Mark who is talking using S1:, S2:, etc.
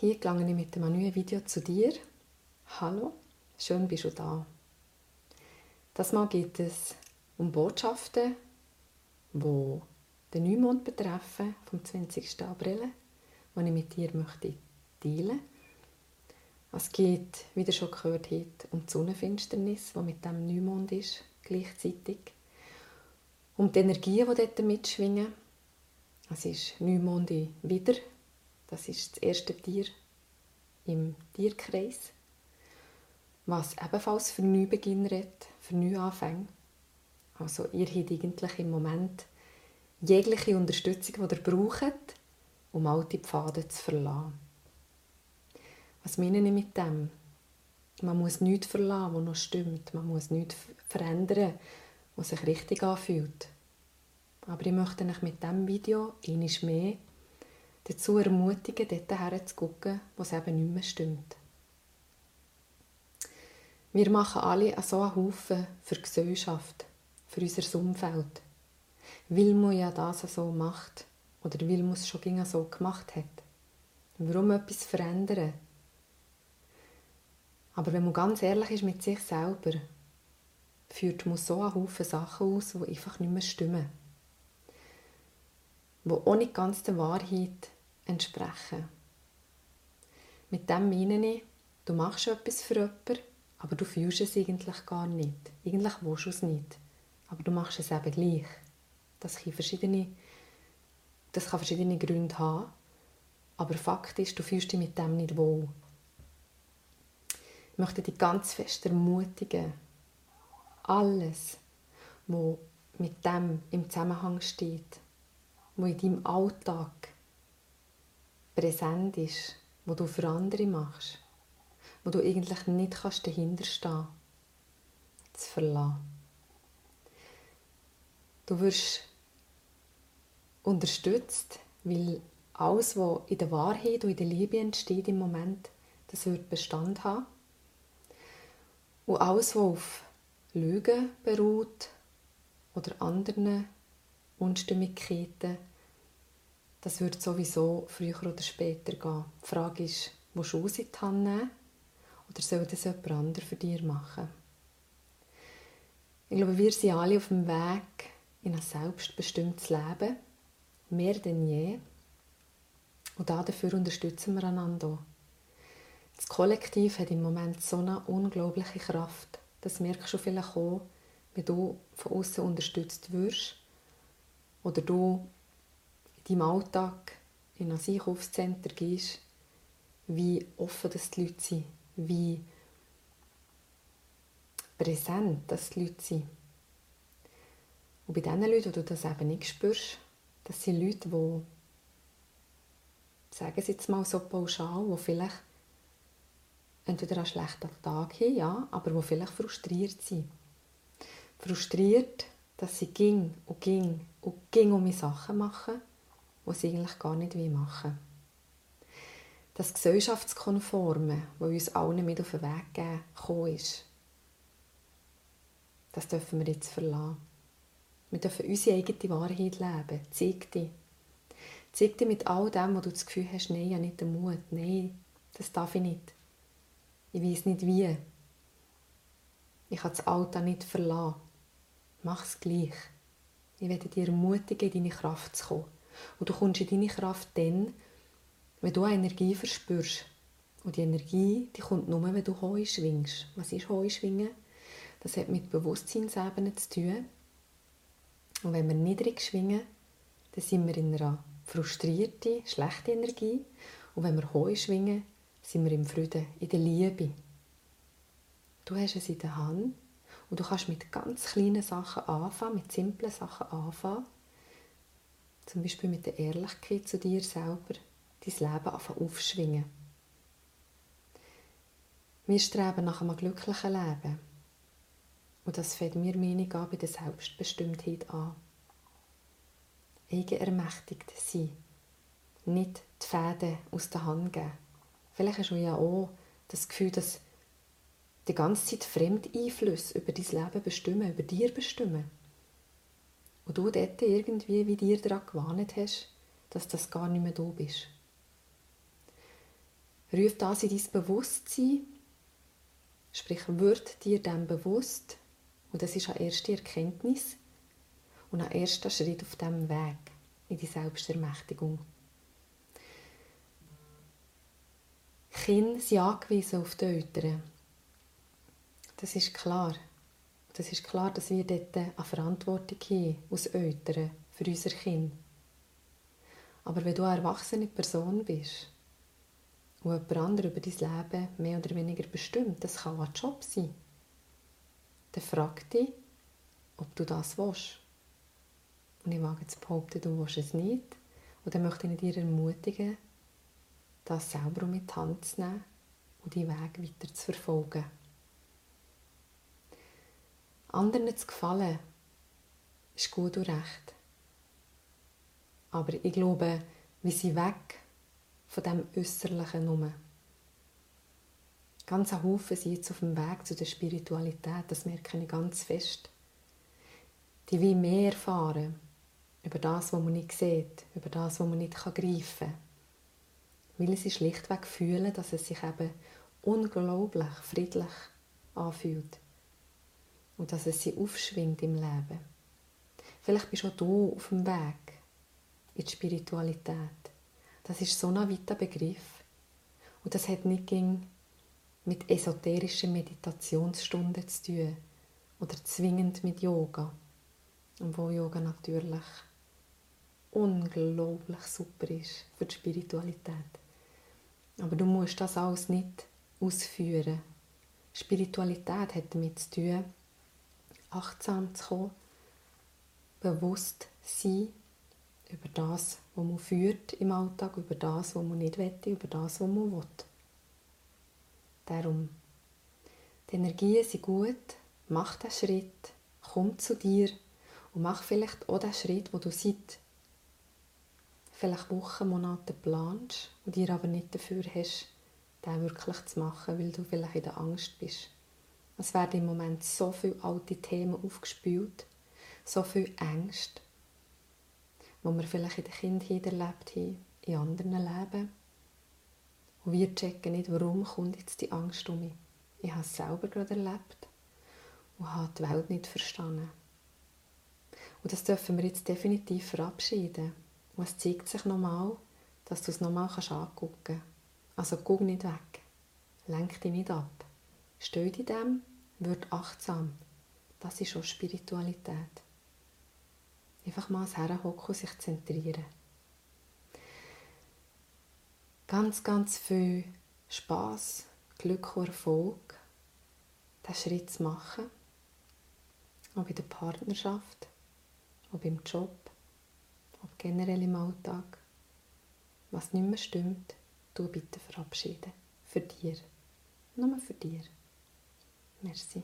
S1: Hier gelange ich mit einem neuen Video zu dir. Hallo, schön bist du da. Das Mal geht es um Botschaften, die den Neumond betreffen, vom 20. April, die ich mit dir möchte teilen Es geht, wie ihr schon gehört habt, um die Sonnenfinsternis, die mit dem Neumond ist, gleichzeitig. Um die Energien, die dort mitschwingen. Es ist Neumonde wieder das ist das erste Tier im Tierkreis, was ebenfalls für Neubeginn redet, für Neuanfänge. Also ihr habt eigentlich im Moment jegliche Unterstützung, die ihr braucht, um alte Pfade zu verlassen. Was meine ich mit dem? Man muss nichts verlassen, was noch stimmt. Man muss nichts verändern, was sich richtig anfühlt. Aber ich möchte euch mit diesem Video einmal mehr dazu ermutigen, dort herzugucken, wo es eben nicht mehr stimmt. Wir machen alle so einen Haufen für die Gesellschaft, für unser Umfeld. Weil man ja das so macht oder weil man es schon so gemacht hat. Warum etwas verändern? Aber wenn man ganz ehrlich ist mit sich selber, führt man so einen Haufen Sachen aus, die einfach nicht mehr stimmen. Die auch nicht ganz der Wahrheit entsprechen. Mit dem meine ich, du machst etwas für jemanden, aber du fühlst es eigentlich gar nicht. Eigentlich willst du es nicht, aber du machst es eben gleich. Das kann verschiedene, das kann verschiedene Gründe haben, aber Fakt ist, du fühlst dich mit dem nicht wohl. Ich möchte dich ganz fest ermutigen, alles, was mit dem im Zusammenhang steht, was in deinem Alltag präsent ist, wo du für andere machst, wo du eigentlich nicht kannst dahinter stehen zu verlassen. Du wirst unterstützt, weil alles, was in der Wahrheit und in der Liebe entsteht im Moment, das wird Bestand haben. Und alles, was auf Lügen beruht oder anderen Unstimmigkeiten, das wird sowieso früher oder später gehen. Die Frage ist, musst du aus in die Hand nehmen oder soll das jemand anderes für dich machen? Ich glaube, wir sind alle auf dem Weg in ein selbstbestimmtes Leben, mehr denn je. Und dafür unterstützen wir einander. Das Kollektiv hat im Moment so eine unglaubliche Kraft. Das merkst du vielleicht auch, wenn du von außen unterstützt wirst oder du deinem Alltag in ein Einkaufscenter gehst, wie offen das die Leute sind, wie präsent das die Leute sind. Und bei diesen Leuten, wo du das eben nicht spürst, das sind Leute, die, sagen sie jetzt mal so pauschal, die vielleicht entweder einen schlechten Tag haben, ja, aber die vielleicht frustriert sind. Frustriert, dass sie ging und ging und ging um Sachen machen was sie eigentlich gar nicht machen Das Gesellschaftskonforme, das uns allen mit auf den Weg gegeben ist, das dürfen wir jetzt verlassen. Wir dürfen unsere eigene Wahrheit leben. Zeig dich. Zeig dich mit all dem, wo du das Gefühl hast, nein, ich habe nicht den Mut. Nein, das darf ich nicht. Ich weiß nicht wie. Ich kann das Alter nicht verlassen. Mach es gleich. Ich werde dir ermutigen, in deine Kraft zu kommen. Und du kommst in deine Kraft dann, wenn du Energie verspürst. Und die Energie, die kommt nur, wenn du hoch schwingst. Was ist hoch schwingen? Das hat mit Bewusstseinsebene zu tun. Und wenn wir niedrig schwingen, dann sind wir in einer frustrierten, schlechten Energie. Und wenn wir hoch schwingen, sind wir im Frieden, in der Liebe. Du hast es in der Hand und du kannst mit ganz kleinen Sachen anfangen, mit simplen Sachen anfangen zum Beispiel mit der Ehrlichkeit zu dir selber, dein Leben aufschwingen. Wir streben nach einem glücklichen Leben. Und das fängt mir Meinung an bei der Selbstbestimmtheit an. Eigenermächtigt sein. Nicht die Fäden aus der Hand geben. Vielleicht hast du ja auch das Gefühl, dass die ganze Zeit Fremdeinflüsse über dein Leben bestimmen, über dir bestimmen wo du dort irgendwie wie dir daran gewarnt hast, dass das gar nicht mehr du bist. Ruf das in dein Bewusstsein, sprich, wird dir dem bewusst, und das ist eine erste Erkenntnis und ein erster Schritt auf dem Weg in die Selbstermächtigung. Kinder sind angewiesen auf die Eltern. Das ist klar. Das ist klar, dass wir dort eine Verantwortung haben, als Eltern, für unser Kind. Aber wenn du eine erwachsene Person bist und jemand anderes über dein Leben mehr oder weniger bestimmt, das kann ein Job sein, dann frag dich, ob du das willst. Und ich wage zu behaupten, du willst es nicht. Und dann möchte ich dir ermutigen, das selber mit die Hand zu nehmen und die Weg weiter zu verfolgen. Anderen zu gefallen, ist gut und recht. Aber ich glaube, wir sind weg von dem Äußerlichen nur. Ganz ein Haufen sind jetzt auf dem Weg zu der Spiritualität, das merke ich ganz fest. Die will mehr erfahren über das, was man nicht sieht, über das, was man nicht greifen kann. Weil sie schlichtweg fühlen, dass es sich eben unglaublich friedlich anfühlt und dass es sie aufschwingt im Leben. Vielleicht bist auch du auf dem Weg in die Spiritualität. Das ist so ein weiter Begriff. Und das hat nicht mit esoterischen Meditationsstunden zu tun oder zwingend mit Yoga. Und wo Yoga natürlich unglaublich super ist für die Spiritualität. Aber du musst das alles nicht ausführen. Spiritualität hat damit zu tun, achtsam zu kommen, bewusst sein über das, was man führt im Alltag, über das, was man nicht will, über das, was man will. Darum, die Energien sind gut, mach den Schritt, komm zu dir und mach vielleicht auch den Schritt, wo du seit vielleicht Wochen, Monate planst und dir aber nicht dafür hast, den wirklich zu machen, weil du vielleicht in der Angst bist. Es werden im Moment so viele alte Themen aufgespült, so viel Ängste, die wir vielleicht in der Kindheit erlebt haben, in anderen Leben. Und wir checken nicht, warum kommt jetzt die Angst um mich. Ich habe es selber gerade erlebt und habe die Welt nicht verstanden. Und das dürfen wir jetzt definitiv verabschieden. Und es zeigt sich nochmal, dass du es nochmal angucken kannst. Also guck nicht weg. Lenk dich nicht ab. Steh in dem, wird achtsam. Das ist auch Spiritualität. Einfach mal herhocken und sich zentrieren. Ganz, ganz viel Spaß, Glück und Erfolg, diesen Schritt zu machen. Ob in der Partnerschaft, ob im Job, ob generell im Alltag. Was nicht mehr stimmt, du bitte verabschieden. Für dir. Nur für dir. Merci.